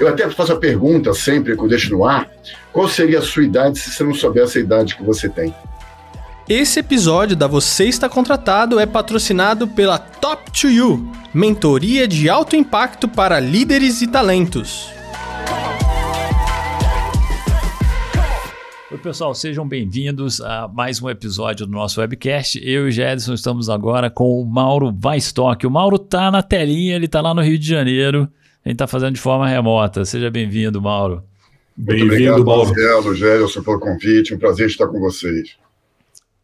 Eu até faço a pergunta sempre que eu deixo no ar: qual seria a sua idade se você não soubesse a idade que você tem? Esse episódio da Você Está Contratado é patrocinado pela Top 2 You, mentoria de alto impacto para líderes e talentos. Oi, pessoal, sejam bem-vindos a mais um episódio do nosso webcast. Eu e o Gedson estamos agora com o Mauro Weistock. O Mauro tá na telinha, ele tá lá no Rio de Janeiro. A gente tá fazendo de forma remota. Seja bem-vindo, Mauro. Bem-vindo, Mauro. Marcelo, Gedson, pelo convite. Um prazer estar com vocês.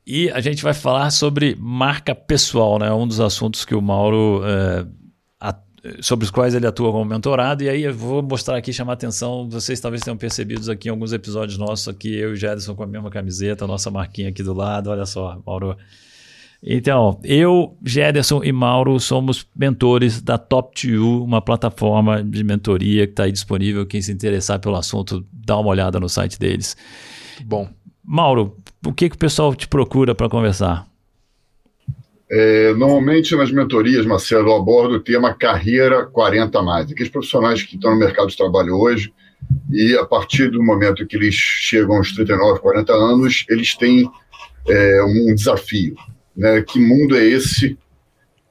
E a gente vai falar sobre marca pessoal, né? Um dos assuntos que o Mauro é, sobre os quais ele atua como mentorado. E aí eu vou mostrar aqui, chamar atenção. Vocês talvez tenham percebido aqui em alguns episódios nossos, aqui eu e o Jadson com a mesma camiseta, a nossa marquinha aqui do lado. Olha só, Mauro. Então, eu, Jederson e Mauro somos mentores da Top2, uma plataforma de mentoria que está aí disponível. Quem se interessar pelo assunto, dá uma olhada no site deles. Bom, Mauro, o que, que o pessoal te procura para conversar? É, normalmente nas mentorias, Marcelo, eu abordo o tema carreira 40 mais. Aqueles profissionais que estão no mercado de trabalho hoje e a partir do momento que eles chegam aos 39, 40 anos, eles têm é, um desafio. Né? Que mundo é esse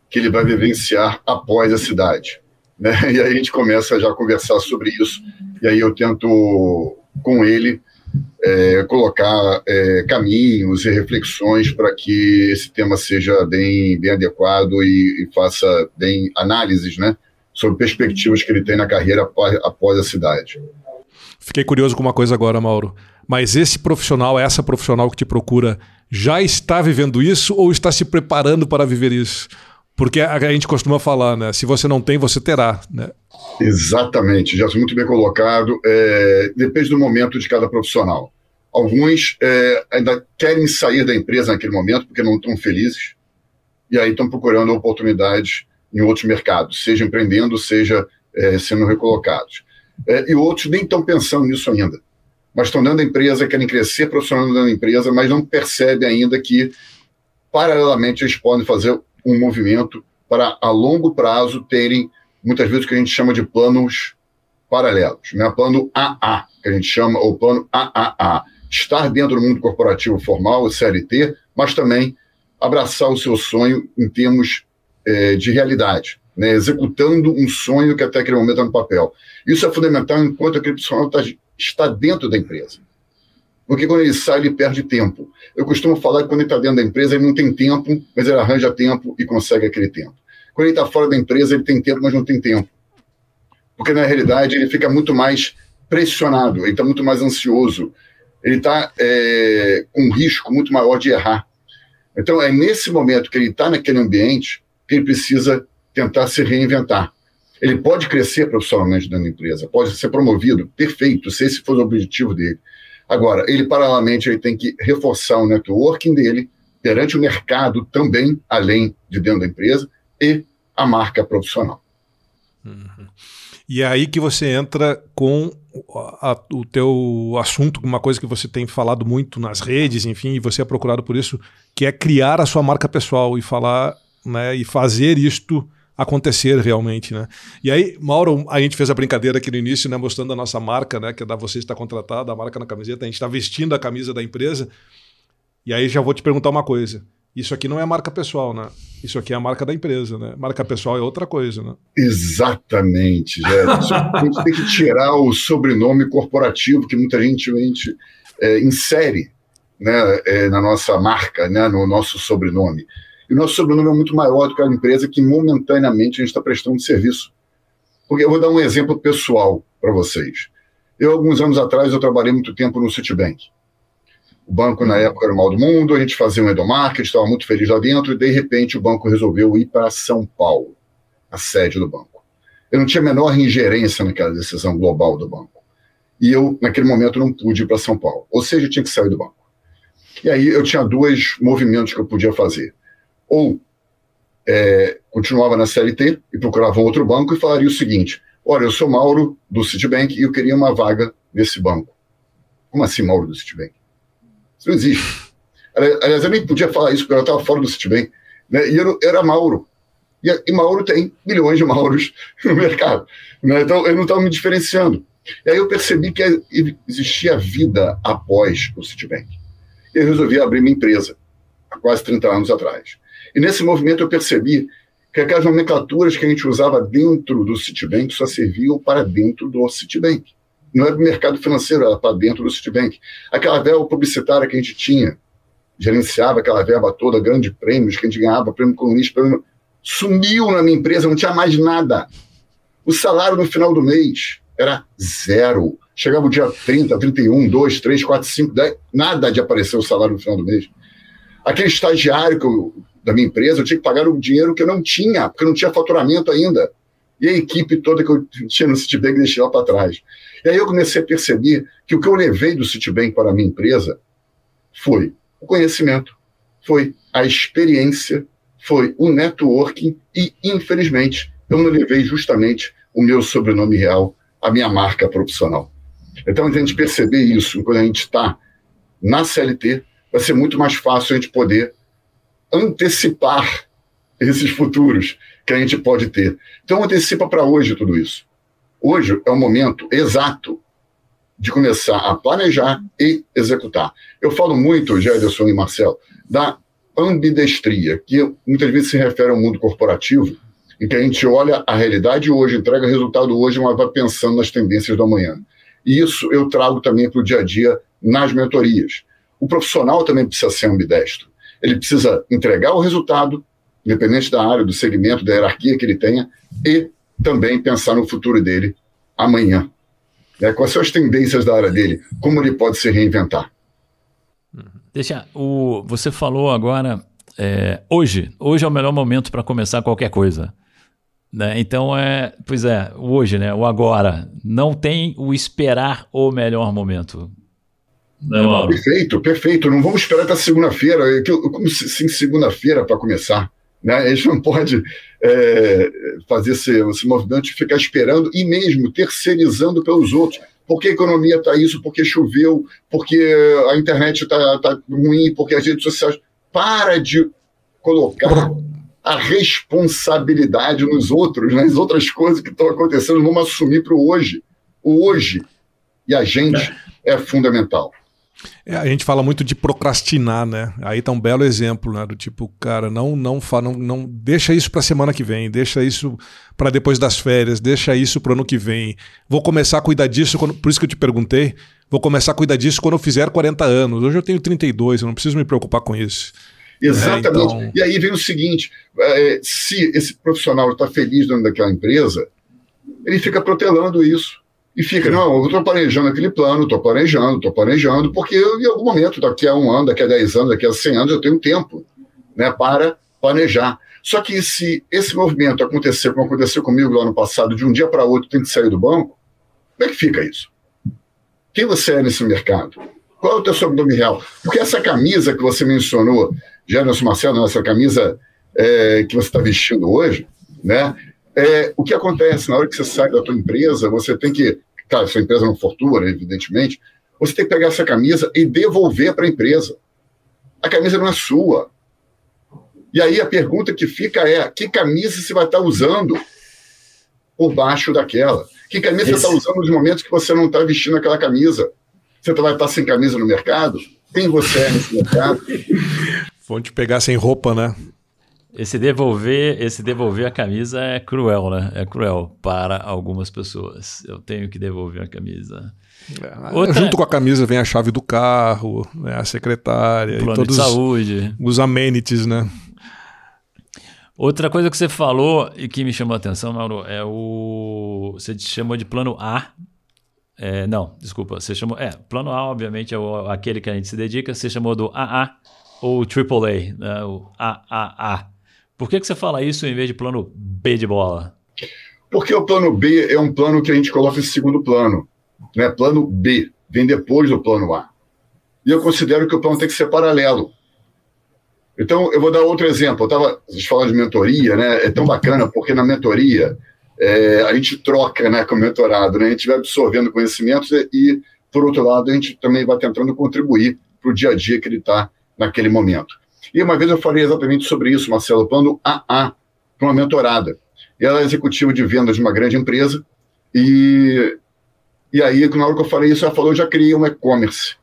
que ele vai vivenciar após a cidade? Né? E aí a gente começa já a conversar sobre isso e aí eu tento com ele é, colocar é, caminhos e reflexões para que esse tema seja bem, bem adequado e, e, faça bem análises né, sobre perspectivas que ele tem na carreira após, após a cidade. Fiquei curioso com uma coisa agora, Mauro. Mas esse profissional, essa profissional que te procura, já está vivendo isso ou está se preparando para viver isso? Porque a, gente costuma falar, né? Se você não tem, você terá, né? Exatamente, já muito bem colocado. É, depende do momento de cada profissional. Alguns é, ainda querem sair da empresa naquele momento porque não estão felizes e aí estão procurando oportunidades em outros mercados, seja empreendendo, seja é, sendo recolocados. É, e outros nem estão pensando nisso ainda, mas estão dentro da empresa, querem crescer profissionalmente dentro da empresa, mas não percebem ainda que, paralelamente, eles podem fazer um movimento para, a longo prazo, terem muitas vezes o que a gente chama de planos paralelos, né? plano AA, que a gente chama, ou plano AAA estar dentro do mundo corporativo formal, o CLT, mas também abraçar o seu sonho em termos é, de realidade, né? executando um sonho que até aquele momento está no papel. Isso é fundamental enquanto aquele profissional tá, está dentro da empresa. Porque quando ele sai, ele perde tempo. Eu costumo falar que quando ele está dentro da empresa, ele não tem tempo, mas ele arranja tempo e consegue aquele tempo. Quando ele está fora da empresa, ele tem tempo, mas não tem tempo. Porque, na realidade, ele fica muito mais pressionado, ele está muito mais ansioso, ele está é, com um risco muito maior de errar. Então, é nesse momento que ele está naquele ambiente que ele precisa tentar se reinventar. Ele pode crescer profissionalmente dentro da empresa, pode ser promovido, perfeito, se esse for o objetivo dele. Agora, ele, paralelamente, ele tem que reforçar o networking dele perante o mercado também, além de dentro da empresa, e a marca profissional. Uhum. E é aí que você entra com a, o teu assunto, uma coisa que você tem falado muito nas redes, enfim, e você é procurado por isso, que é criar a sua marca pessoal e falar, né, e fazer isto acontecer realmente, né? E aí, Mauro, a gente fez a brincadeira aqui no início, né, mostrando a nossa marca, né, que é da você está contratada, a marca na camiseta, a gente está vestindo a camisa da empresa. E aí já vou te perguntar uma coisa. Isso aqui não é marca pessoal, né? Isso aqui é a marca da empresa, né? Marca pessoal é outra coisa, né? Exatamente, Gerson. a gente tem que tirar o sobrenome corporativo que muita gente, gente é, insere né, é, na nossa marca, né, no nosso sobrenome. E o nosso sobrenome é muito maior do que a empresa que momentaneamente a gente está prestando serviço. Porque eu vou dar um exemplo pessoal para vocês. Eu, alguns anos atrás, eu trabalhei muito tempo no Citibank. O banco, na época, era o mal do mundo, a gente fazia um endomarket, estava muito feliz lá dentro, e de repente o banco resolveu ir para São Paulo, a sede do banco. Eu não tinha a menor ingerência naquela decisão global do banco. E eu, naquele momento, não pude ir para São Paulo. Ou seja, eu tinha que sair do banco. E aí eu tinha dois movimentos que eu podia fazer. Ou é, continuava na CLT e procurava outro banco e falaria o seguinte: Olha, eu sou Mauro do Citibank e eu queria uma vaga nesse banco. Como assim, Mauro do Citibank? Isso não existe. Aliás, eu nem podia falar isso porque eu estava fora do Citibank. Né? E eu, era Mauro. E, e Mauro tem milhões de Mauros no mercado. Né? Então, eu não estava me diferenciando. E aí eu percebi que existia vida após o Citibank. E eu resolvi abrir minha empresa, há quase 30 anos atrás. E nesse movimento eu percebi que aquelas nomenclaturas que a gente usava dentro do Citibank só serviam para dentro do Citibank. Não era do mercado financeiro, era para dentro do Citibank. Aquela verba publicitária que a gente tinha, gerenciava aquela verba toda, grandes prêmios, que a gente ganhava, prêmio comunista, prêmio... sumiu na minha empresa, não tinha mais nada. O salário no final do mês era zero. Chegava o dia 30, 31, 2, 3, 4, 5, 10, nada de aparecer o salário no final do mês. Aquele estagiário que eu, da minha empresa, eu tinha que pagar o dinheiro que eu não tinha, porque eu não tinha faturamento ainda. E a equipe toda que eu tinha no Citibank deixei lá para trás. E aí eu comecei a perceber que o que eu levei do Citibank para a minha empresa foi o conhecimento, foi a experiência, foi o networking e, infelizmente, eu não levei justamente o meu sobrenome real, a minha marca profissional. Então, a gente perceber isso quando a gente está na CLT, vai ser muito mais fácil a gente poder antecipar esses futuros que a gente pode ter. Então, antecipa para hoje tudo isso. Hoje é o momento exato de começar a planejar e executar. Eu falo muito, Gerson e Marcel, da ambidestria, que muitas vezes se refere ao mundo corporativo, em que a gente olha a realidade hoje, entrega resultado hoje, mas vai pensando nas tendências do amanhã. E isso eu trago também para o dia a dia nas mentorias. O profissional também precisa ser ambidestro. Ele precisa entregar o resultado, independente da área, do segmento, da hierarquia que ele tenha, e também pensar no futuro dele amanhã. Né? Quais são as tendências da área dele? Como ele pode se reinventar? Deixa, o, você falou agora, é, hoje, hoje é o melhor momento para começar qualquer coisa. Né? Então, é, pois é, hoje, né? o agora. Não tem o esperar o melhor momento. Não, perfeito, perfeito. Não vamos esperar até segunda-feira. Como assim, segunda-feira para começar? Né? A gente não pode é, fazer esse, esse movimento de ficar esperando e mesmo terceirizando pelos outros. Porque a economia está isso, porque choveu, porque a internet está tá ruim, porque as redes sociais. Para de colocar a responsabilidade nos outros, nas outras coisas que estão acontecendo, vamos assumir para o hoje. O hoje e a gente é, é fundamental. É, a gente fala muito de procrastinar, né? Aí tá um belo exemplo, né? Do tipo, cara, não não não, não deixa isso para semana que vem, deixa isso para depois das férias, deixa isso para ano que vem. Vou começar a cuidar disso, quando, por isso que eu te perguntei. Vou começar a cuidar disso quando eu fizer 40 anos. Hoje eu tenho 32, eu não preciso me preocupar com isso. Exatamente. É, então... E aí vem o seguinte: é, se esse profissional está feliz dentro daquela empresa, ele fica protelando isso e fica, não, eu estou planejando aquele plano, estou planejando, estou planejando, porque eu, em algum momento, daqui a um ano, daqui a 10 anos, daqui a 100 anos, eu tenho tempo né, para planejar. Só que se esse movimento acontecer, como aconteceu comigo lá no passado, de um dia para outro tem que sair do banco, como é que fica isso? Quem você é nesse mercado? Qual é o teu sobrenome real? Porque essa camisa que você mencionou, Jânio Marcelo, essa camisa é, que você está vestindo hoje, né? É, o que acontece na hora que você sai da tua empresa, você tem que Claro, se a empresa não fortuna, evidentemente, você tem que pegar essa camisa e devolver para a empresa. A camisa não é sua. E aí a pergunta que fica é: que camisa você vai estar usando por baixo daquela? Que camisa Esse... você está usando nos momentos que você não está vestindo aquela camisa? Você vai estar sem camisa no mercado? Quem você é nesse mercado? Vão te pegar sem roupa, né? Esse devolver, esse devolver a camisa é cruel, né? É cruel para algumas pessoas. Eu tenho que devolver a camisa. É, Outra... Junto com a camisa vem a chave do carro, né, a secretária Plano e todos de saúde. os amenities, né? Outra coisa que você falou e que me chamou a atenção, Mauro, é o. Você chamou de plano A. É, não, desculpa. Você chamou. É, plano A, obviamente, é o, aquele que a gente se dedica. Você chamou do AA ou AAA, né, o AAA. Por que, que você fala isso em vez de plano B de bola? Porque o plano B é um plano que a gente coloca em segundo plano. Né? Plano B vem depois do plano A. E eu considero que o plano tem que ser paralelo. Então, eu vou dar outro exemplo. Eu estava falando de mentoria, né? É tão bacana, porque na mentoria é, a gente troca né, com o mentorado, né? A gente vai absorvendo conhecimentos e, e, por outro lado, a gente também vai tentando contribuir para o dia a dia que ele está naquele momento. E uma vez eu falei exatamente sobre isso, Marcelo, plano AA. para uma mentorada. E ela é executiva de vendas de uma grande empresa. E, e aí, na hora que eu falei isso, ela falou: eu já criei um e-commerce.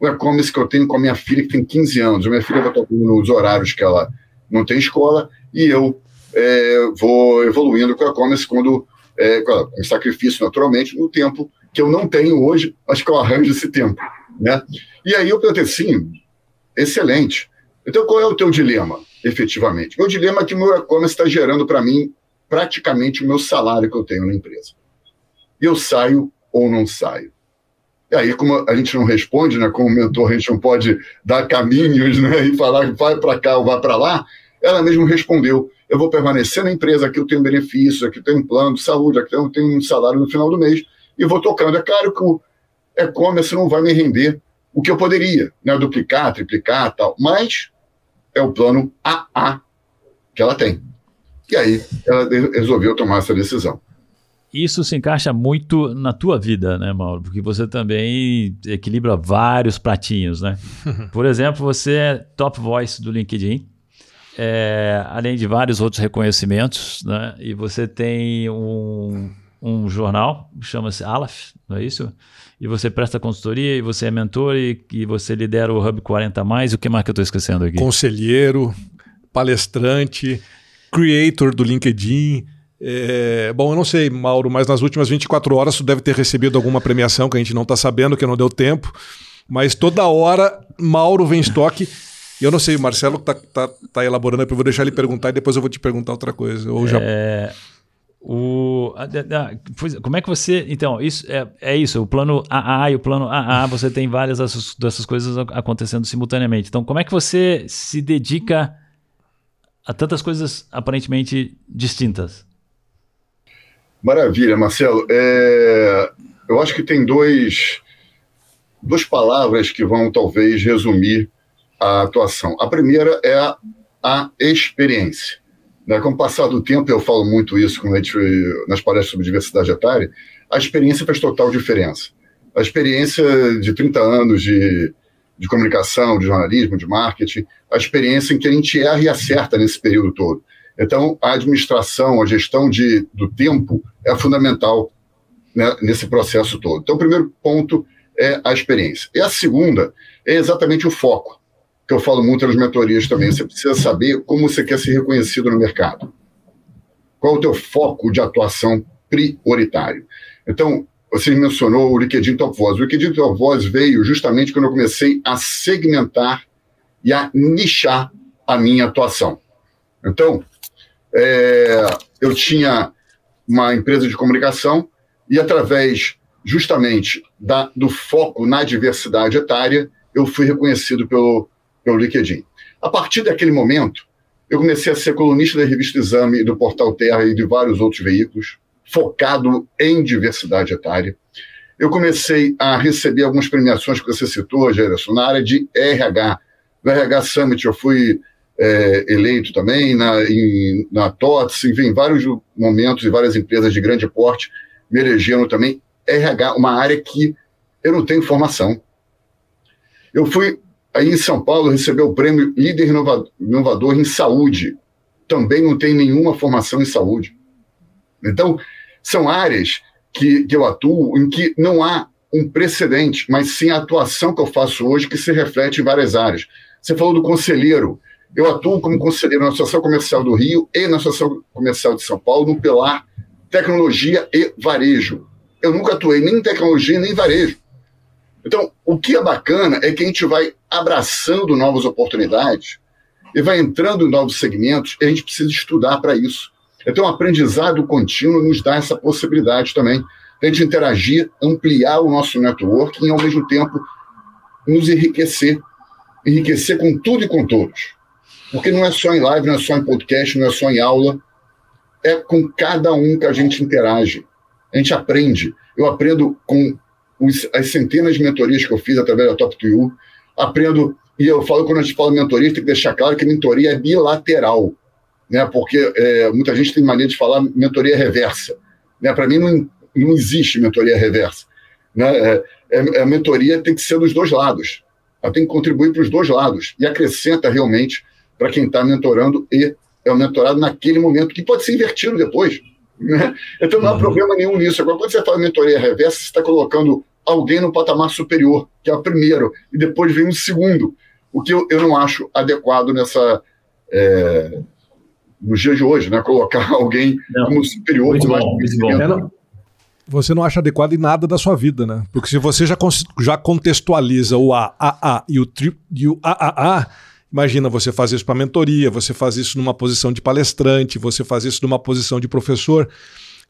O e-commerce que eu tenho com a minha filha, que tem 15 anos. A minha filha vai estar nos horários que ela não tem escola, e eu é, vou evoluindo com o e-commerce quando, é, com sacrifício, naturalmente, no tempo que eu não tenho hoje, acho que eu arranjo esse tempo. Né? E aí eu pensei assim, excelente. Então qual é o teu dilema, efetivamente? Meu dilema é que meu e-commerce está gerando para mim praticamente o meu salário que eu tenho na empresa. E eu saio ou não saio? E aí, como a gente não responde, né, como mentor, a gente não pode dar caminhos né, e falar vai para cá ou vai para lá, ela mesma respondeu: eu vou permanecer na empresa, aqui eu tenho benefícios, aqui eu tenho um plano de saúde, aqui eu tenho um salário no final do mês, e vou tocando. É claro que o e-commerce não vai me render o que eu poderia, né, duplicar, triplicar tal, mas é o plano AA que ela tem. E aí ela resolveu tomar essa decisão. Isso se encaixa muito na tua vida, né, Mauro? Porque você também equilibra vários pratinhos, né? Por exemplo, você é top voice do LinkedIn, é, além de vários outros reconhecimentos, né? E você tem um, um jornal, chama-se Alaf, não é isso? E você presta consultoria, e você é mentor, e, e você lidera o Hub 40 Mais. O que mais que eu estou esquecendo aqui? Conselheiro, palestrante, creator do LinkedIn. É, bom, eu não sei, Mauro, mas nas últimas 24 horas tu deve ter recebido alguma premiação que a gente não está sabendo, que não deu tempo. Mas toda hora, Mauro vem estoque. E eu não sei, o Marcelo está tá, tá elaborando, eu vou deixar ele perguntar e depois eu vou te perguntar outra coisa. Ou já... É, o, como é que você. Então, isso é, é isso. O plano AA e o plano AA, você tem várias dessas, dessas coisas acontecendo simultaneamente. Então, como é que você se dedica a tantas coisas aparentemente distintas? Maravilha, Marcelo. É, eu acho que tem dois, duas palavras que vão talvez resumir a atuação. A primeira é a, a experiência. Né? Com o passar do tempo, eu falo muito isso quando a gente, nas palestras sobre diversidade etária, a experiência faz total diferença. A experiência de 30 anos de, de comunicação, de jornalismo, de marketing, a experiência em que a gente erra e acerta nesse período todo. Então, a administração, a gestão de, do tempo é fundamental né, nesse processo todo. Então, o primeiro ponto é a experiência. E a segunda é exatamente o foco, que eu falo muito nas mentorias também. Você precisa saber como você quer ser reconhecido no mercado. Qual é o teu foco de atuação prioritário? Então, você mencionou o LinkedIn Top Voice. O LinkedIn Top Voice veio justamente quando eu comecei a segmentar e a nichar a minha atuação. Então, é, eu tinha uma empresa de comunicação e, através justamente da, do foco na diversidade etária, eu fui reconhecido pelo, pelo LinkedIn. A partir daquele momento, eu comecei a ser colunista da revista Exame, do Portal Terra e de vários outros veículos, focado em diversidade etária. Eu comecei a receber algumas premiações que você citou, Gerson, na área de RH. No RH Summit eu fui é, eleito também, na, em, na TOTS, enfim, em vários momentos e várias empresas de grande porte me elegeram também. RH, uma área que eu não tenho formação. Eu fui aí em São Paulo receber o prêmio Líder Inovador em Saúde. Também não tenho nenhuma formação em saúde. Então, são áreas que, que eu atuo em que não há um precedente, mas sim a atuação que eu faço hoje que se reflete em várias áreas. Você falou do conselheiro. Eu atuo como conselheiro na Associação Comercial do Rio e na Associação Comercial de São Paulo, no pilar tecnologia e varejo. Eu nunca atuei nem em tecnologia nem em varejo. Então, o que é bacana é que a gente vai abraçando novas oportunidades e vai entrando em novos segmentos e a gente precisa estudar para isso. Então, o aprendizado contínuo nos dá essa possibilidade também de a gente interagir, ampliar o nosso network e, ao mesmo tempo, nos enriquecer. Enriquecer com tudo e com todos. Porque não é só em live, não é só em podcast, não é só em aula. É com cada um que a gente interage. A gente aprende. Eu aprendo com as centenas de mentorias que eu fiz através da Top 2 Aprendo, e eu falo quando a gente fala mentoria, tem que deixar claro que mentoria é bilateral. Né? Porque é, muita gente tem mania de falar mentoria reversa. Né? Para mim, não, não existe mentoria reversa. Né? É, é, a mentoria tem que ser dos dois lados. Ela tem que contribuir para os dois lados e acrescenta realmente para quem está mentorando e é o mentorado naquele momento, que pode ser invertido depois. Né? Então não há problema nenhum nisso. Agora, quando você fala mentoria reversa, você está colocando alguém no patamar superior, que é o primeiro, e depois vem o segundo, o que eu, eu não acho adequado nessa. É, nos dias de hoje, né? Colocar alguém não. como superior. Muito bom, muito bom. Você não acha adequado em nada da sua vida, né? Porque se você já, já contextualiza o AAA e o, tri, e o AAA, imagina você fazer isso para mentoria, você faz isso numa posição de palestrante, você faz isso numa posição de professor.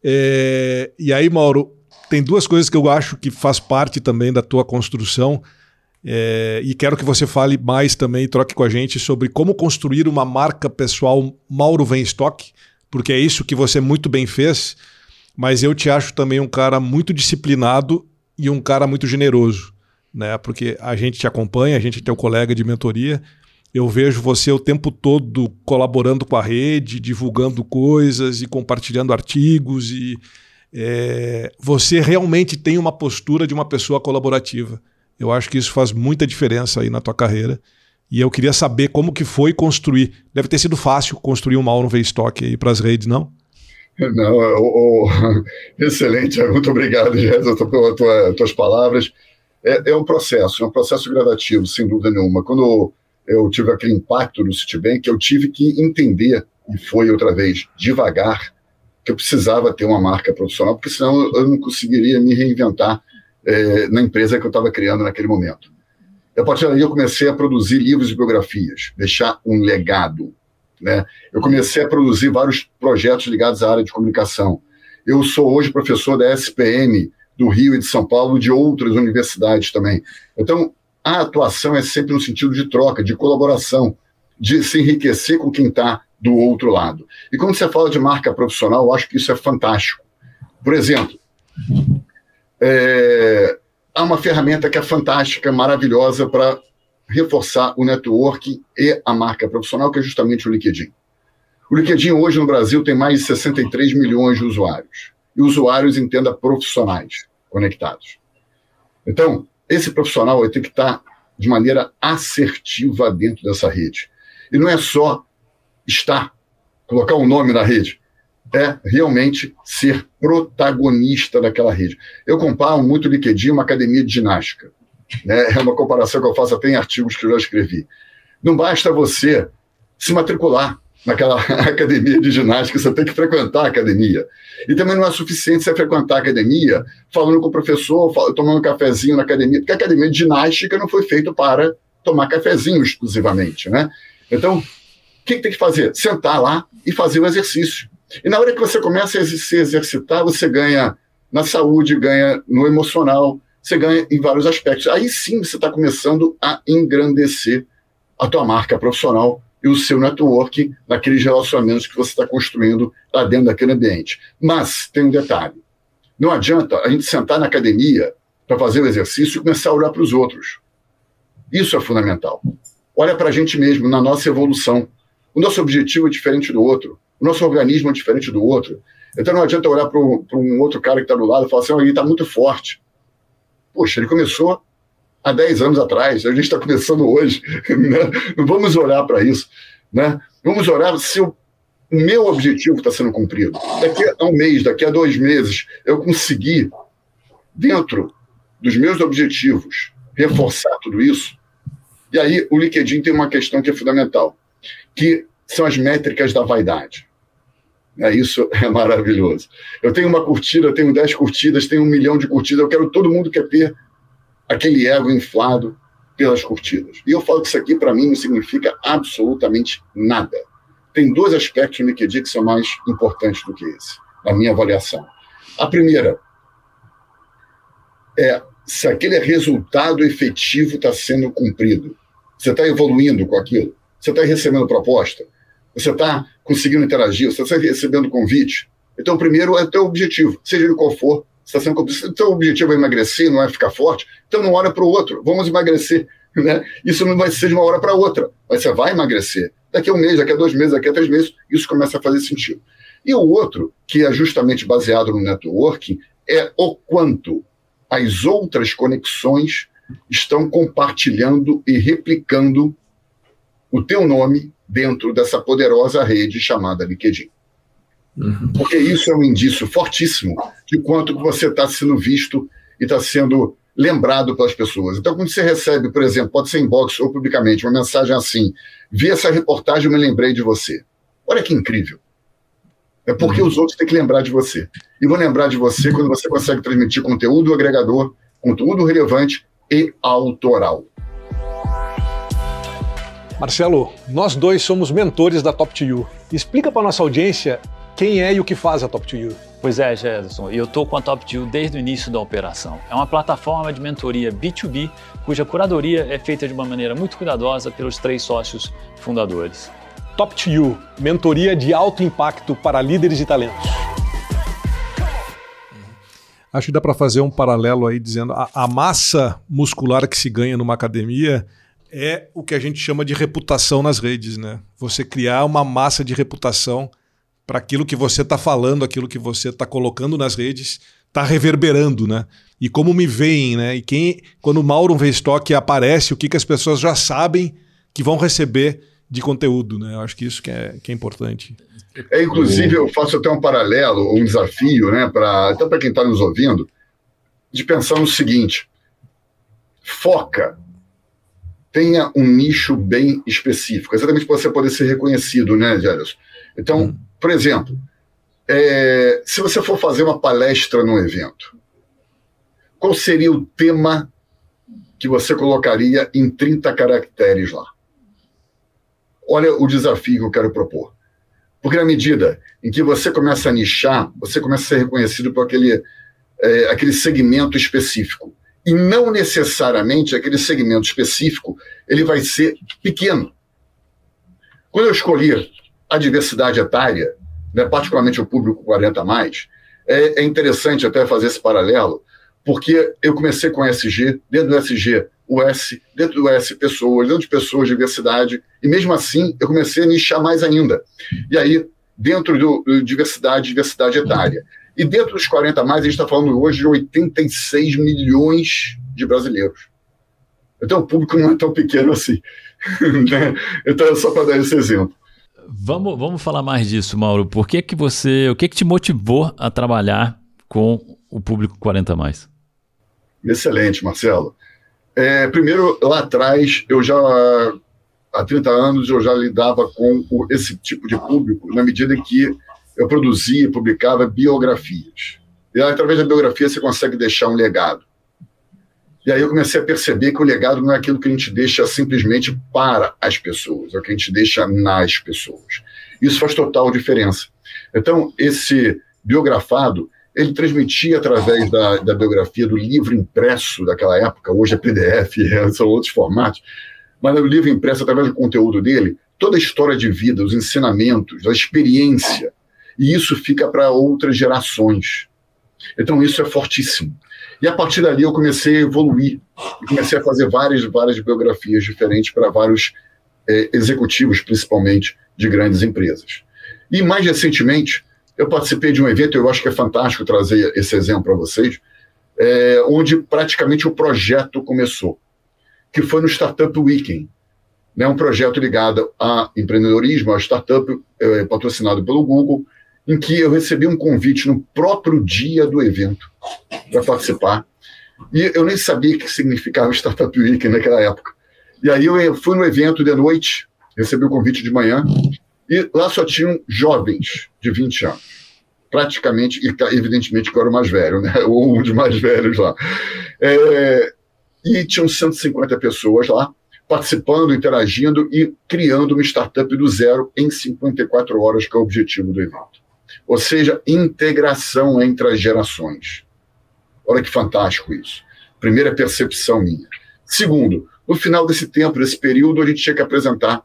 É, e aí, Mauro, tem duas coisas que eu acho que faz parte também da tua construção. É, e quero que você fale mais também, troque com a gente sobre como construir uma marca pessoal Mauro Venstock, porque é isso que você muito bem fez mas eu te acho também um cara muito disciplinado e um cara muito generoso, né? Porque a gente te acompanha, a gente é teu colega de mentoria. Eu vejo você o tempo todo colaborando com a rede, divulgando coisas e compartilhando artigos e é, você realmente tem uma postura de uma pessoa colaborativa. Eu acho que isso faz muita diferença aí na tua carreira. E eu queria saber como que foi construir. Deve ter sido fácil construir um Mauro V-Stock aí para as redes, não? Não, o, o, excelente, muito obrigado, Jéssica, pelas tua, tuas palavras. É, é, um processo, é um processo gradativo, sem dúvida nenhuma. Quando eu tive aquele impacto no Citibank, eu tive que entender, e foi outra vez, devagar, que eu precisava ter uma marca profissional, porque senão eu não conseguiria me reinventar é, na empresa que eu estava criando naquele momento. a partir daí eu comecei a produzir livros e biografias, deixar um legado, né? Eu comecei a produzir vários projetos ligados à área de comunicação. Eu sou hoje professor da SPM do Rio e de São Paulo, de outras universidades também. Então, a atuação é sempre no sentido de troca, de colaboração, de se enriquecer com quem está do outro lado. E quando você fala de marca profissional, eu acho que isso é fantástico. Por exemplo, é, há uma ferramenta que é fantástica, maravilhosa para reforçar o network e a marca profissional, que é justamente o LinkedIn. O LinkedIn hoje no Brasil tem mais de 63 milhões de usuários. E usuários, entenda, profissionais conectados. Então, esse profissional ter que estar de maneira assertiva dentro dessa rede. E não é só estar, colocar um nome na rede, é realmente ser protagonista daquela rede. Eu comparo muito o LinkedIn uma academia de ginástica. Né? É uma comparação que eu faço até em artigos que eu já escrevi. Não basta você se matricular naquela academia de ginástica, você tem que frequentar a academia. E também não é suficiente você frequentar a academia falando com o professor, tomando um cafezinho na academia, porque a academia de ginástica não foi feita para tomar cafezinho exclusivamente, né? Então, o que, que tem que fazer? Sentar lá e fazer o exercício. E na hora que você começa a se exercitar, você ganha na saúde, ganha no emocional, você ganha em vários aspectos. Aí sim você está começando a engrandecer a tua marca profissional o seu network naqueles relacionamentos que você está construindo lá dentro daquele ambiente. Mas tem um detalhe: não adianta a gente sentar na academia para fazer o exercício e começar a olhar para os outros. Isso é fundamental. Olha para a gente mesmo, na nossa evolução. O nosso objetivo é diferente do outro. O nosso organismo é diferente do outro. Então não adianta olhar para um outro cara que está do lado e falar assim: ele está muito forte. Poxa, ele começou há 10 anos atrás, a gente está começando hoje. Né? Vamos olhar para isso. Né? Vamos olhar se o meu objetivo está sendo cumprido. Daqui a um mês, daqui a dois meses, eu conseguir, dentro dos meus objetivos, reforçar tudo isso. E aí o LinkedIn tem uma questão que é fundamental, que são as métricas da vaidade. É, isso é maravilhoso. Eu tenho uma curtida, tenho dez curtidas, tenho um milhão de curtidas. Eu quero todo mundo quer ter aquele ego inflado pelas curtidas. E eu falo que isso aqui, para mim, não significa absolutamente nada. Tem dois aspectos no LinkedIn que são mais importantes do que esse, na minha avaliação. A primeira é se aquele resultado efetivo está sendo cumprido. Você está evoluindo com aquilo? Você está recebendo proposta? Você está conseguindo interagir, você está recebendo convite. Então, primeiro é o teu objetivo, seja ele qual for. Está sendo o teu objetivo é emagrecer, não é ficar forte. Então, não olha para o outro. Vamos emagrecer. Né? Isso não vai ser de uma hora para outra. Mas você vai emagrecer. Daqui a um mês, daqui a dois meses, daqui a três meses, isso começa a fazer sentido. E o outro, que é justamente baseado no networking, é o quanto as outras conexões estão compartilhando e replicando o teu nome dentro dessa poderosa rede chamada LinkedIn. Uhum. Porque isso é um indício fortíssimo de quanto você está sendo visto e está sendo lembrado pelas pessoas. Então, quando você recebe, por exemplo, pode ser inbox ou publicamente, uma mensagem assim: vi essa reportagem, eu me lembrei de você. Olha que incrível. É porque uhum. os outros têm que lembrar de você. E vão lembrar de você quando você consegue transmitir conteúdo agregador, conteúdo relevante e autoral. Marcelo, nós dois somos mentores da Top 2 You. Explica para nossa audiência quem é e o que faz a Top 2 You. Pois é, Gerson, eu estou com a Top 2 desde o início da operação. É uma plataforma de mentoria B2B, cuja curadoria é feita de uma maneira muito cuidadosa pelos três sócios fundadores. Top 2 You, mentoria de alto impacto para líderes e talentos. Acho que dá para fazer um paralelo aí dizendo a, a massa muscular que se ganha numa academia é o que a gente chama de reputação nas redes, né? Você criar uma massa de reputação para aquilo que você está falando, aquilo que você está colocando nas redes, está reverberando, né? E como me veem, né? E quem, quando o Mauro Vestock aparece, o que, que as pessoas já sabem que vão receber de conteúdo, né? Eu acho que isso que é, que é importante. É, inclusive, eu faço até um paralelo, um desafio, né? Pra, até para quem está nos ouvindo, de pensar no seguinte: foca tenha um nicho bem específico, exatamente para você poder ser reconhecido, né, Jérison? Então, hum. Por exemplo, é, se você for fazer uma palestra num evento, qual seria o tema que você colocaria em 30 caracteres lá? Olha o desafio que eu quero propor. Porque na medida em que você começa a nichar, você começa a ser reconhecido por aquele, é, aquele segmento específico e não necessariamente aquele segmento específico ele vai ser pequeno. Quando eu escolhi a diversidade etária, né, particularmente o público 40 mais, é, é interessante até fazer esse paralelo, porque eu comecei com SG, dentro do SG, o S, dentro do S, pessoas, dentro de pessoas, diversidade, e mesmo assim eu comecei a nichar mais ainda. E aí, dentro do, do diversidade, diversidade etária. E dentro dos 40 mais, a gente está falando hoje de 86 milhões de brasileiros. Então o público não é tão pequeno assim. Né? então é só para dar esse exemplo. Vamos, vamos falar mais disso, Mauro. Por que, que você. O que, que te motivou a trabalhar com o público 40 mais? Excelente, Marcelo. É, primeiro, lá atrás, eu já há 30 anos eu já lidava com esse tipo de público, na medida que eu produzia e publicava biografias. E através da biografia você consegue deixar um legado. E aí eu comecei a perceber que o legado não é aquilo que a gente deixa simplesmente para as pessoas, é o que a gente deixa nas pessoas. Isso faz total diferença. Então, esse biografado, ele transmitia através da, da biografia do livro impresso daquela época, hoje é PDF, são outros formatos, mas o livro impresso, através do conteúdo dele, toda a história de vida, os ensinamentos, a experiência e isso fica para outras gerações. Então isso é fortíssimo. E a partir dali eu comecei a evoluir, comecei a fazer várias, várias biografias diferentes para vários é, executivos, principalmente de grandes empresas. E mais recentemente, eu participei de um evento, eu acho que é fantástico trazer esse exemplo para vocês, é, onde praticamente o projeto começou, que foi no Startup Weekend, né, um projeto ligado a empreendedorismo, a startup é, patrocinado pelo Google, em que eu recebi um convite no próprio dia do evento para participar. E eu nem sabia o que significava Startup Week naquela época. E aí eu fui no evento de noite, recebi o convite de manhã, e lá só tinham jovens de 20 anos. Praticamente, e evidentemente que eu era o mais velho, né? ou um dos mais velhos lá. É, e tinham 150 pessoas lá, participando, interagindo e criando uma startup do zero em 54 horas, que é o objetivo do evento. Ou seja, integração entre as gerações. Olha que fantástico isso. Primeira percepção minha. Segundo, no final desse tempo, desse período, a gente tinha que apresentar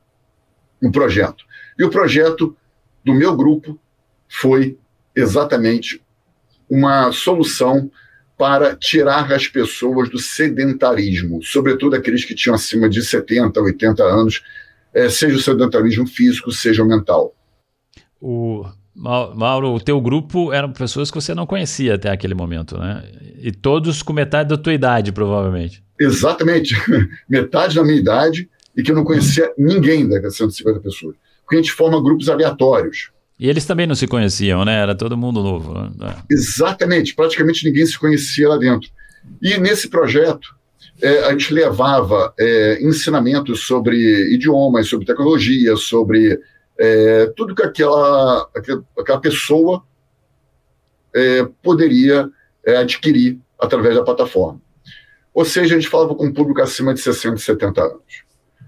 um projeto. E o projeto do meu grupo foi exatamente uma solução para tirar as pessoas do sedentarismo, sobretudo aqueles que tinham acima de 70, 80 anos, eh, seja o sedentarismo físico, seja o mental. O, Mauro, o teu grupo eram pessoas que você não conhecia até aquele momento, né? E todos com metade da tua idade, provavelmente. Exatamente. metade da minha idade e que eu não conhecia ninguém daquelas 150 pessoas. Porque a gente forma grupos aleatórios. E eles também não se conheciam, né? Era todo mundo novo. Né? Exatamente, praticamente ninguém se conhecia lá dentro. E nesse projeto, é, a gente levava é, ensinamentos sobre idiomas, sobre tecnologia, sobre é, tudo que aquela, aquela pessoa é, poderia é, adquirir através da plataforma. Ou seja, a gente falava com um público acima de 60, 70 anos.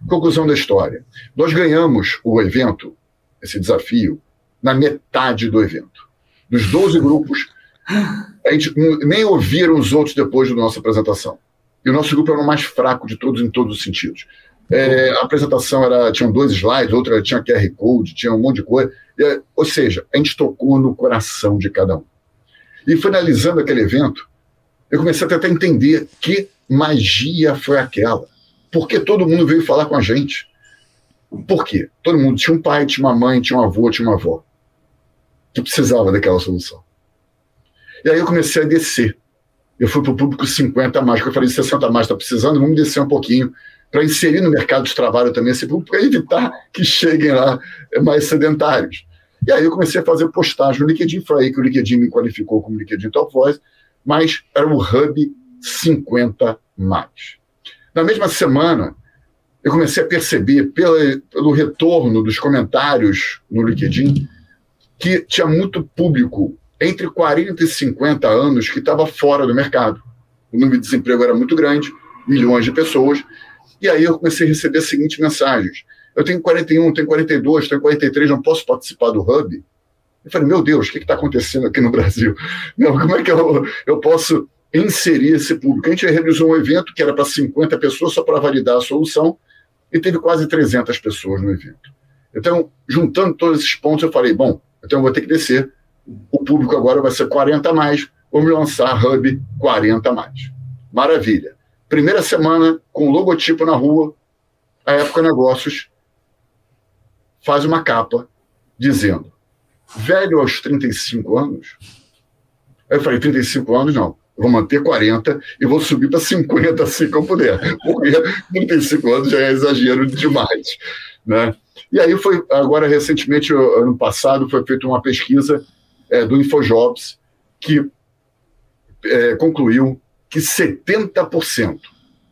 Conclusão da história. Nós ganhamos o evento, esse desafio, na metade do evento. Dos 12 grupos, a gente nem ouviram os outros depois da nossa apresentação. E o nosso grupo era o mais fraco de todos, em todos os sentidos. É, a apresentação era, tinha dois slides, outra tinha QR Code, tinha um monte de coisa. E, ou seja, a gente tocou no coração de cada um. E finalizando aquele evento, eu comecei a tentar entender que magia foi aquela. Por que todo mundo veio falar com a gente? Por quê? Todo mundo tinha um pai, tinha uma mãe, tinha um avô, tinha uma avó que precisava daquela solução. E aí eu comecei a descer. Eu fui para o público 50 a mais, que eu falei 60 a mais está precisando, vamos descer um pouquinho para inserir no mercado de trabalho também esse público, para evitar que cheguem lá mais sedentários. E aí eu comecei a fazer postagem no LinkedIn, foi aí que o LinkedIn me qualificou como LinkedIn Top Voice, mas era o Hub 50 mais. Na mesma semana, eu comecei a perceber, pela, pelo retorno dos comentários no LinkedIn, que tinha muito público entre 40 e 50 anos que estava fora do mercado. O número de desemprego era muito grande, milhões de pessoas. E aí eu comecei a receber as seguintes mensagens. Eu tenho 41, tenho 42, tenho 43, não posso participar do Hub? Eu falei, meu Deus, o que está acontecendo aqui no Brasil? Não, como é que eu, eu posso inserir esse público? A gente realizou um evento que era para 50 pessoas só para validar a solução e teve quase 300 pessoas no evento. Então, juntando todos esses pontos, eu falei, bom, então eu vou ter que descer. O público agora vai ser 40 a mais. Vamos lançar Hub 40 a mais. Maravilha. Primeira semana com logotipo na rua, a Época Negócios faz uma capa dizendo velho aos 35 anos. Aí eu falei, 35 anos não. Vou manter 40 e vou subir para 50 assim que eu puder. Porque 35 anos já é exagero demais. Né? E aí foi, agora recentemente, ano passado, foi feita uma pesquisa é, do Infojobs que é, concluiu que 70%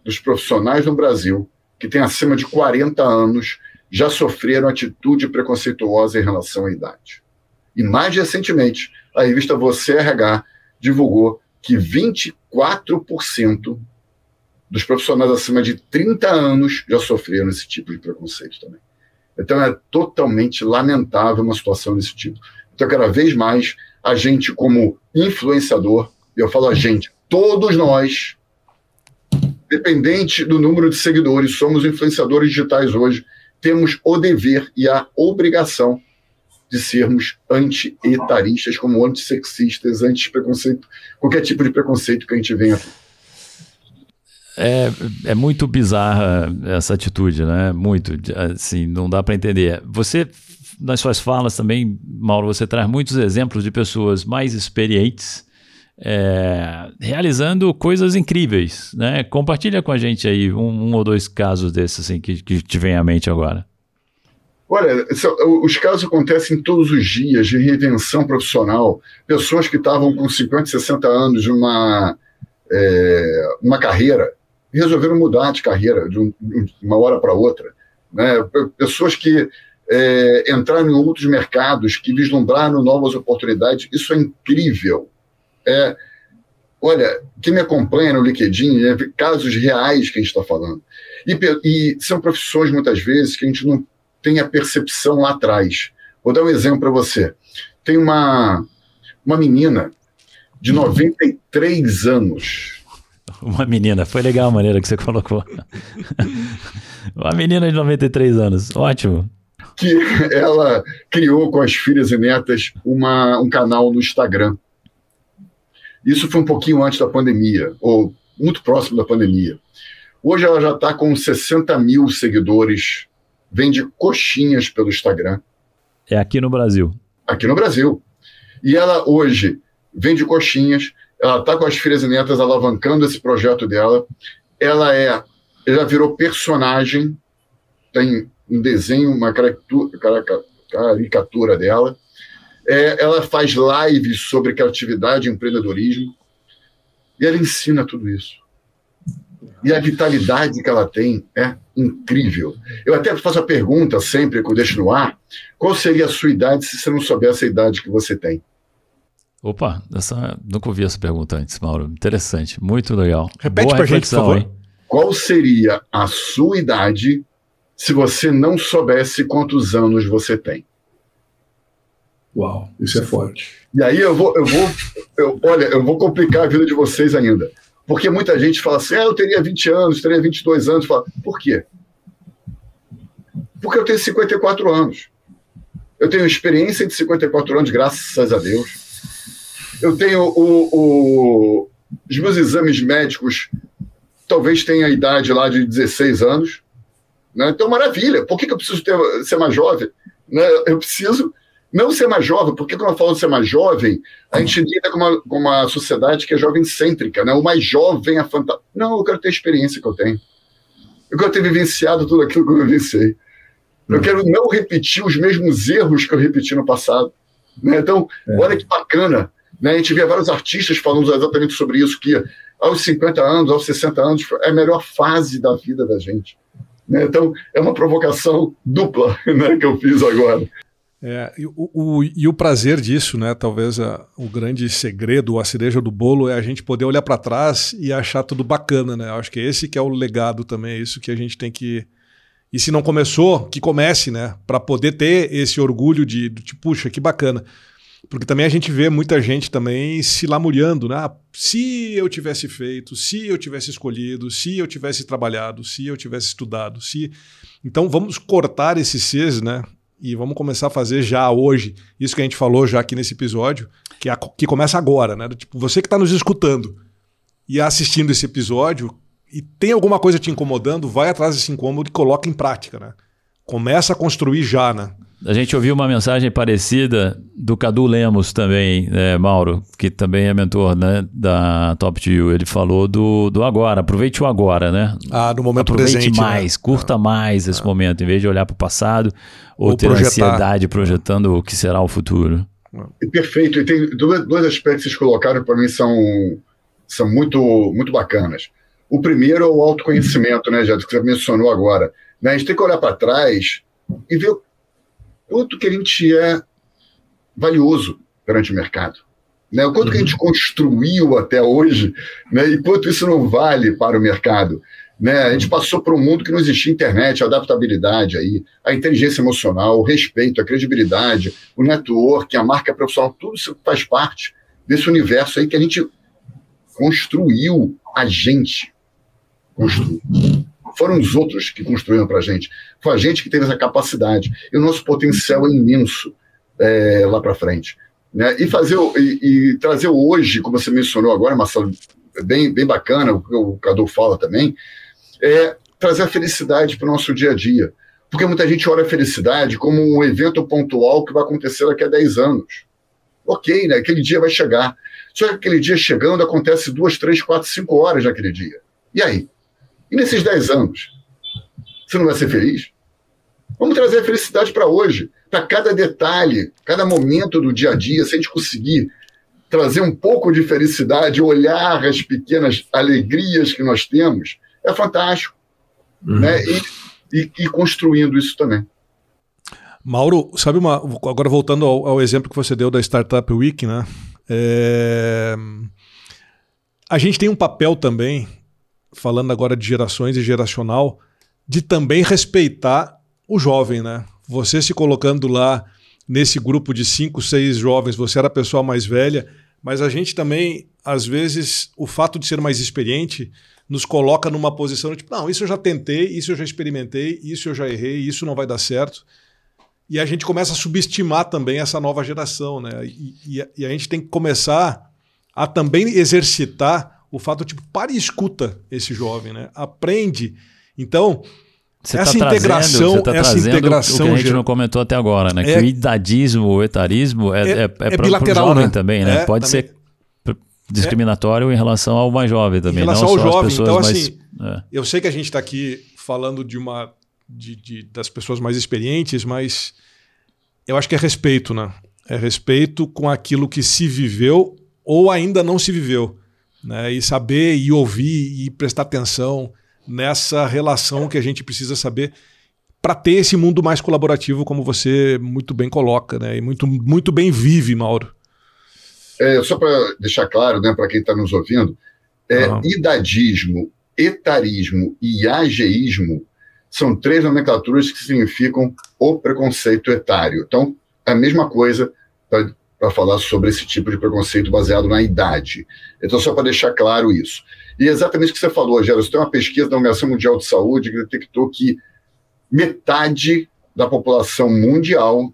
dos profissionais no Brasil que têm acima de 40 anos já sofreram atitude preconceituosa em relação à idade. E mais recentemente, a revista Você RH divulgou que 24% dos profissionais acima de 30 anos já sofreram esse tipo de preconceito também. Então é totalmente lamentável uma situação desse tipo. Então, cada vez mais, a gente, como influenciador, e eu falo a gente, todos nós, dependente do número de seguidores, somos influenciadores digitais hoje, temos o dever e a obrigação de sermos anti-etaristas, como antissexistas, anti-preconceito, qualquer tipo de preconceito que a gente venha é, é muito bizarra essa atitude, né? Muito, assim, não dá para entender. Você, nas suas falas também, Mauro, você traz muitos exemplos de pessoas mais experientes é, realizando coisas incríveis, né? Compartilha com a gente aí um, um ou dois casos desses, assim, que, que te vem à mente agora. Olha, os casos acontecem todos os dias de reinvenção profissional. Pessoas que estavam com 50, 60 anos numa é, uma carreira resolveram mudar de carreira de, um, de uma hora para outra. Né? Pessoas que é, entraram em outros mercados, que vislumbraram novas oportunidades, isso é incrível. É, olha, quem me acompanha no LinkedIn, é casos reais que a gente está falando. E, e são profissões, muitas vezes, que a gente não tem a percepção lá atrás. Vou dar um exemplo para você. Tem uma, uma menina de 93 anos uma menina, foi legal a maneira que você colocou. Uma menina de 93 anos, ótimo. Que ela criou com as filhas e netas uma, um canal no Instagram. Isso foi um pouquinho antes da pandemia, ou muito próximo da pandemia. Hoje ela já está com 60 mil seguidores, vende coxinhas pelo Instagram. É aqui no Brasil. Aqui no Brasil. E ela hoje vende coxinhas, ela está com as filhas e netas alavancando esse projeto dela. Ela é, ela virou personagem tem um desenho, uma caricatura dela. É, ela faz lives sobre criatividade e empreendedorismo. E ela ensina tudo isso. E a vitalidade que ela tem é incrível. Eu até faço a pergunta sempre que eu deixo no ar: qual seria a sua idade se você não soubesse a idade que você tem? Opa, essa, nunca ouvi essa pergunta antes, Mauro. Interessante, muito legal. Repete Boa pra gente, por favor. Hein? Qual seria a sua idade se você não soubesse quantos anos você tem? Uau, isso é forte. E aí eu vou, eu vou, eu, olha, eu vou complicar a vida de vocês ainda. Porque muita gente fala assim, ah, eu teria 20 anos, teria 22 anos. Fala, por quê? Porque eu tenho 54 anos. Eu tenho experiência de 54 anos, graças a Deus. Eu tenho o, o, os meus exames médicos, talvez tenha a idade lá de 16 anos. Né? Então, maravilha. Por que, que eu preciso ter, ser mais jovem? Né? Eu preciso não ser mais jovem, porque quando eu falo de ser mais jovem, a gente lida com uma, com uma sociedade que é jovem-cêntrica, né? O mais jovem é fantástico. Não, eu quero ter a experiência que eu tenho. Eu quero ter vivenciado tudo aquilo que eu vivenciei. Eu quero não repetir os mesmos erros que eu repeti no passado. Né? Então, é. olha que bacana. Né? A gente vê vários artistas falando exatamente sobre isso, que aos 50 anos, aos 60 anos, é a melhor fase da vida da gente. Né? Então, é uma provocação dupla né, que eu fiz agora. É, e, o, o, e, o, prazer disso, né? Talvez a, o grande segredo, a cereja do bolo, é a gente poder olhar para trás e achar tudo bacana, né? Acho que esse que é o legado também, é isso que a gente tem que. E se não começou, que comece, né? Para poder ter esse orgulho de, de, puxa, que bacana. Porque também a gente vê muita gente também se lamuriando, né? Ah, se eu tivesse feito, se eu tivesse escolhido, se eu tivesse trabalhado, se eu tivesse estudado, se. Então vamos cortar esses Cs, né? E vamos começar a fazer já hoje isso que a gente falou já aqui nesse episódio, que, a, que começa agora, né? Tipo, você que está nos escutando e assistindo esse episódio e tem alguma coisa te incomodando, vai atrás desse incômodo e coloca em prática, né? Começa a construir já, né? A gente ouviu uma mensagem parecida do Cadu Lemos também, né, Mauro, que também é mentor né, da Top View. Ele falou do, do agora, aproveite o agora, né? Ah, no momento aproveite presente. Né? mais, né? curta ah. mais esse ah. momento, em vez de olhar para o passado ou, ou ter projetar. ansiedade projetando o que será o futuro. Perfeito. E tem dois, dois aspectos que vocês colocaram para mim são, são muito, muito bacanas. O primeiro é o autoconhecimento, né, Jado, que você mencionou agora. Né? A gente tem que olhar para trás e ver quanto que a gente é valioso perante o mercado. Né? O quanto uhum. que a gente uhum. construiu até hoje né? e quanto isso não vale para o mercado. Né? A gente passou por um mundo que não existia internet, a adaptabilidade, aí, a inteligência emocional, o respeito, a credibilidade, o network, a marca profissional, tudo isso faz parte desse universo aí que a gente construiu a gente. Construiu foram os outros que construíram para a gente. Foi a gente que teve essa capacidade. E o nosso potencial é imenso é, lá para frente. Né? E, fazer, e, e, trazer hoje, como você mencionou agora, Marcelo, bem, bem bacana, o que o Cadu fala também, é trazer a felicidade para o nosso dia a dia. Porque muita gente olha a felicidade como um evento pontual que vai acontecer daqui a 10 anos. Ok, né? aquele dia vai chegar. Só que aquele dia chegando acontece duas, três, quatro, cinco horas naquele dia. E aí? E nesses 10 anos, você não vai ser feliz? Vamos trazer a felicidade para hoje, para cada detalhe, cada momento do dia a dia, se a gente conseguir trazer um pouco de felicidade, olhar as pequenas alegrias que nós temos, é fantástico. Uhum. Né? E, e, e, construindo isso também. Mauro, sabe uma. Agora voltando ao, ao exemplo que você deu da Startup Week, né? É, a gente tem um papel também falando agora de gerações e geracional, de também respeitar o jovem, né? Você se colocando lá nesse grupo de cinco, seis jovens, você era a pessoa mais velha, mas a gente também, às vezes, o fato de ser mais experiente nos coloca numa posição de tipo, não, isso eu já tentei, isso eu já experimentei, isso eu já errei, isso não vai dar certo. E a gente começa a subestimar também essa nova geração, né? E, e, e a gente tem que começar a também exercitar o fato, tipo, para e escuta esse jovem, né? Aprende. Então, você essa tá integração, trazendo, tá essa integração. O que a gente não comentou até agora, né? É, que o idadismo, o etarismo é, é, é, é, é jovem né? também, né? É, Pode também. ser discriminatório em relação ao mais jovem também. Em relação ao jovem. então, mais, assim, é. eu sei que a gente está aqui falando de uma de, de, das pessoas mais experientes, mas eu acho que é respeito, né? É respeito com aquilo que se viveu ou ainda não se viveu. Né? E saber e ouvir e prestar atenção nessa relação que a gente precisa saber para ter esse mundo mais colaborativo, como você muito bem coloca, né? E muito, muito bem vive, Mauro. É, só para deixar claro, né, para quem está nos ouvindo, é, uhum. idadismo, etarismo e ageísmo são três nomenclaturas que significam o preconceito etário. Então, é a mesma coisa para falar sobre esse tipo de preconceito baseado na idade. Então, só para deixar claro isso. E é exatamente o que você falou, Gerson, tem uma pesquisa da Organização Mundial de Saúde que detectou que metade da população mundial,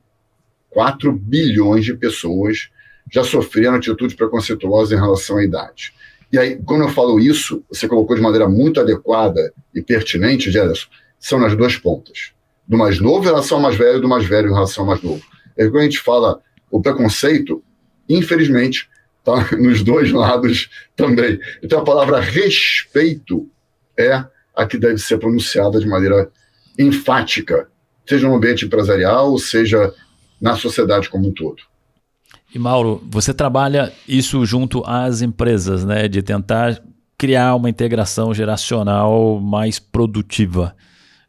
4 bilhões de pessoas, já sofreram atitudes preconceituosas em relação à idade. E aí, quando eu falo isso, você colocou de maneira muito adequada e pertinente, Gerson, são nas duas pontas. Do mais novo em relação ao mais velho, do mais velho em relação ao mais novo. É quando a gente fala o preconceito, infelizmente, está nos dois lados também. Então a palavra respeito é a que deve ser pronunciada de maneira enfática, seja no ambiente empresarial, seja na sociedade como um todo. E Mauro, você trabalha isso junto às empresas, né? De tentar criar uma integração geracional mais produtiva.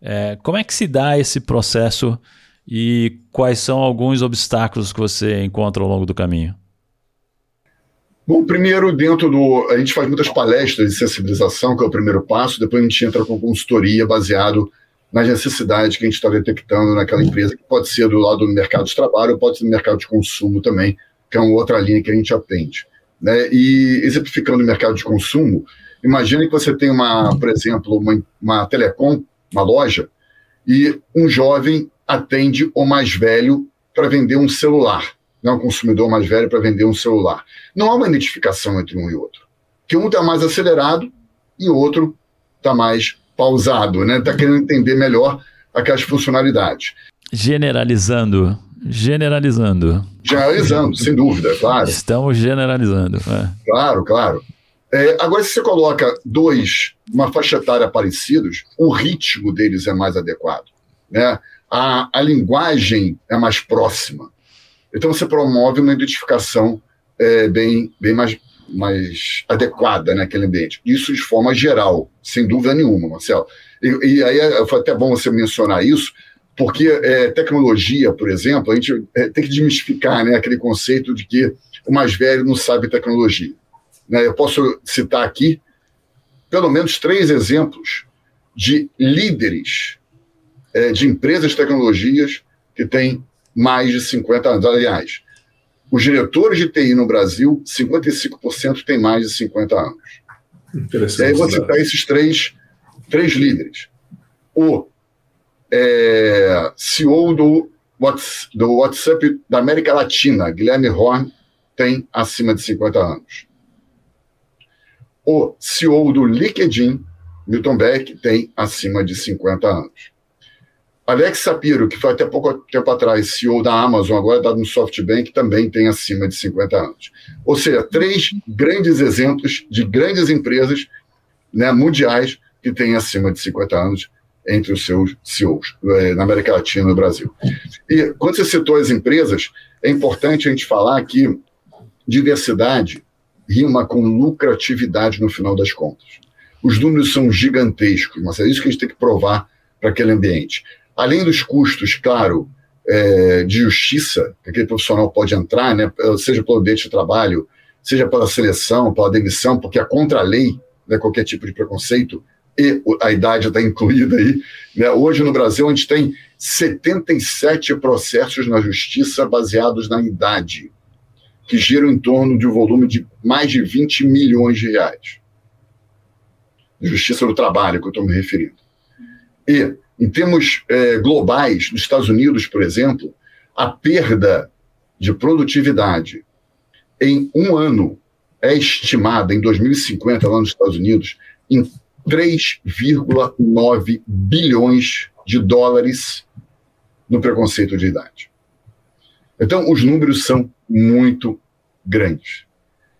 É, como é que se dá esse processo e quais são alguns obstáculos que você encontra ao longo do caminho? Bom, primeiro, dentro do. A gente faz muitas palestras de sensibilização, que é o primeiro passo, depois a gente entra com consultoria baseado nas necessidades que a gente está detectando naquela empresa, que pode ser do lado do mercado de trabalho, pode ser do mercado de consumo também, que é uma outra linha que a gente atende. Né? E exemplificando o mercado de consumo, imagine que você tem uma, por exemplo, uma, uma telecom, uma loja, e um jovem atende o mais velho para vender um celular, né? um consumidor mais velho para vender um celular. Não há uma identificação entre um e outro. Que um está mais acelerado e o outro está mais pausado, né? Está querendo entender melhor aquelas funcionalidades. Generalizando, generalizando. Generalizando, sem dúvida, claro. Estamos generalizando. É. Claro, claro. É, agora, se você coloca dois, uma faixa etária parecidos, o ritmo deles é mais adequado. Né? A, a linguagem é mais próxima. Então, você promove uma identificação é, bem, bem mais, mais adequada naquele ambiente. Isso de forma geral, sem dúvida nenhuma, Marcelo. E, e aí é, foi até bom você mencionar isso, porque é, tecnologia, por exemplo, a gente é, tem que desmistificar né, aquele conceito de que o mais velho não sabe tecnologia. Né? Eu posso citar aqui pelo menos três exemplos de líderes é, de empresas de tecnologias que têm mais de 50 anos. Aliás, os diretores de TI no Brasil, 55% têm mais de 50 anos. Interessante. E aí vou citar esses três, três líderes. O é, CEO do, do WhatsApp da América Latina, Guilherme Horn, tem acima de 50 anos. O CEO do LinkedIn, Milton Beck, tem acima de 50 anos. Alex Sapiro, que foi até pouco tempo atrás CEO da Amazon, agora está no SoftBank, também tem acima de 50 anos. Ou seja, três grandes exemplos de grandes empresas né, mundiais que têm acima de 50 anos entre os seus CEOs, é, na América Latina e no Brasil. E quando você citou as empresas, é importante a gente falar que diversidade rima com lucratividade no final das contas. Os números são gigantescos, mas é isso que a gente tem que provar para aquele ambiente. Além dos custos, claro, é, de justiça que aquele profissional pode entrar, né, seja pelo ambiente de trabalho, seja pela seleção, pela demissão, porque a contra-lei, né, qualquer tipo de preconceito, e a idade está incluída aí. Né? Hoje no Brasil a gente tem 77 processos na justiça baseados na idade, que giram em torno de um volume de mais de 20 milhões de reais. Justiça do trabalho, que eu estou me referindo. E em termos é, globais, nos Estados Unidos, por exemplo, a perda de produtividade em um ano é estimada, em 2050, lá nos Estados Unidos, em 3,9 bilhões de dólares no preconceito de idade. Então, os números são muito grandes.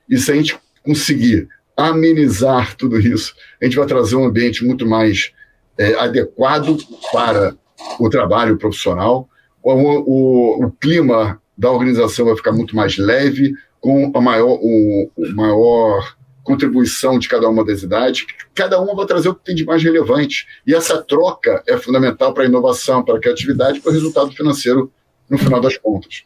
E se a gente conseguir amenizar tudo isso, a gente vai trazer um ambiente muito mais é, adequado para o trabalho profissional, o, o, o, clima da organização vai ficar muito mais leve, com a maior, o, o maior contribuição de cada uma das idades, cada uma vai trazer o que tem de mais relevante. E essa troca é fundamental para a inovação, para a criatividade, para o resultado financeiro no final das contas.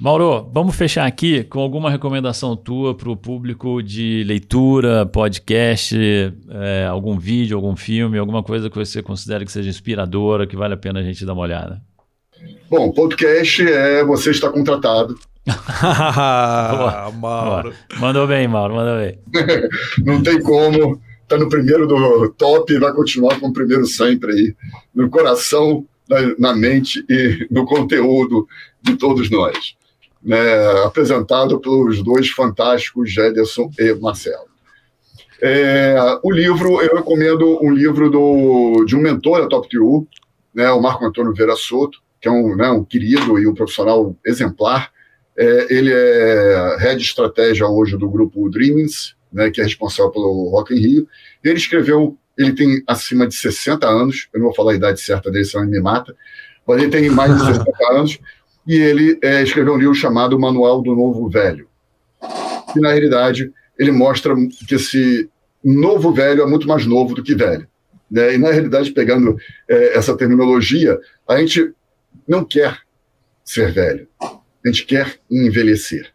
Mauro, vamos fechar aqui com alguma recomendação tua para o público de leitura, podcast, é, algum vídeo, algum filme, alguma coisa que você considere que seja inspiradora, que vale a pena a gente dar uma olhada. Bom, podcast é Você Está Contratado. boa, Mauro. Boa. Mandou bem, Mauro, mandou bem. Não tem como. Tá no primeiro do top e vai continuar com o primeiro sempre aí. No coração, na, na mente e no conteúdo de todos nós né, apresentado pelos dois fantásticos Jederson e Marcelo. É, o livro, eu recomendo um livro do, de um mentor da Top Tiu, né, o Marco Antônio Vera Soto, que é um, né, um querido e um profissional exemplar. É, ele é head de estratégia hoje do grupo Dreams, né, que é responsável pelo Rock in Rio. Ele escreveu, ele tem acima de 60 anos, eu não vou falar a idade certa dele, senão ele me mata, mas ele tem mais de 60 anos, e ele é, escreveu um livro chamado Manual do Novo Velho. E, na realidade, ele mostra que esse novo velho é muito mais novo do que velho. Né? E, na realidade, pegando é, essa terminologia, a gente não quer ser velho, a gente quer envelhecer.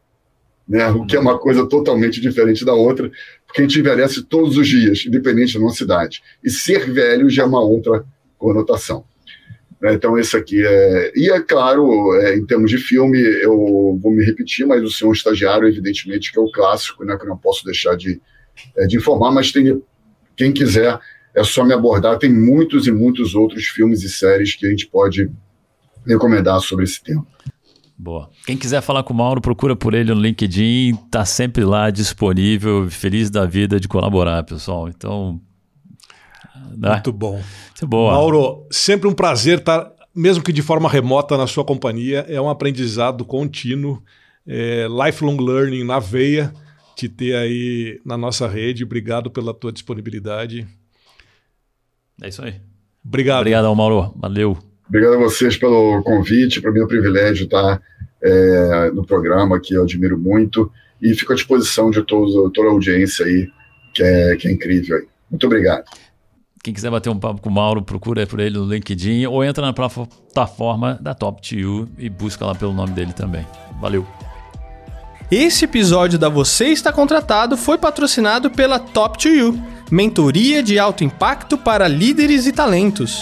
Né? O que é uma coisa totalmente diferente da outra, porque a gente envelhece todos os dias, independente da nossa idade. E ser velho já é uma outra conotação. Né? Então, esse aqui é. E é claro, é, em termos de filme, eu vou me repetir, mas o Senhor Estagiário, evidentemente, que é o clássico, né, que eu não posso deixar de, é, de informar, mas tem, quem quiser é só me abordar. Tem muitos e muitos outros filmes e séries que a gente pode recomendar sobre esse tema. Boa. Quem quiser falar com o Mauro, procura por ele no LinkedIn, tá sempre lá disponível, feliz da vida de colaborar, pessoal. Então, né? Muito bom. Muito boa. Mauro, sempre um prazer estar, mesmo que de forma remota, na sua companhia. É um aprendizado contínuo, é, lifelong learning na veia, te ter aí na nossa rede. Obrigado pela tua disponibilidade. É isso aí. Obrigado. Obrigado, Mauro. Valeu. Obrigado a vocês pelo convite. Para mim é um privilégio estar é, no programa, que eu admiro muito. E fico à disposição de todos, toda a audiência aí, que é, que é incrível. Aí. Muito obrigado. Quem quiser bater um papo com o Mauro, procura por ele no LinkedIn ou entra na plataforma da Top 2 e busca lá pelo nome dele também. Valeu! Esse episódio da Você Está Contratado foi patrocinado pela Top 2 mentoria de alto impacto para líderes e talentos.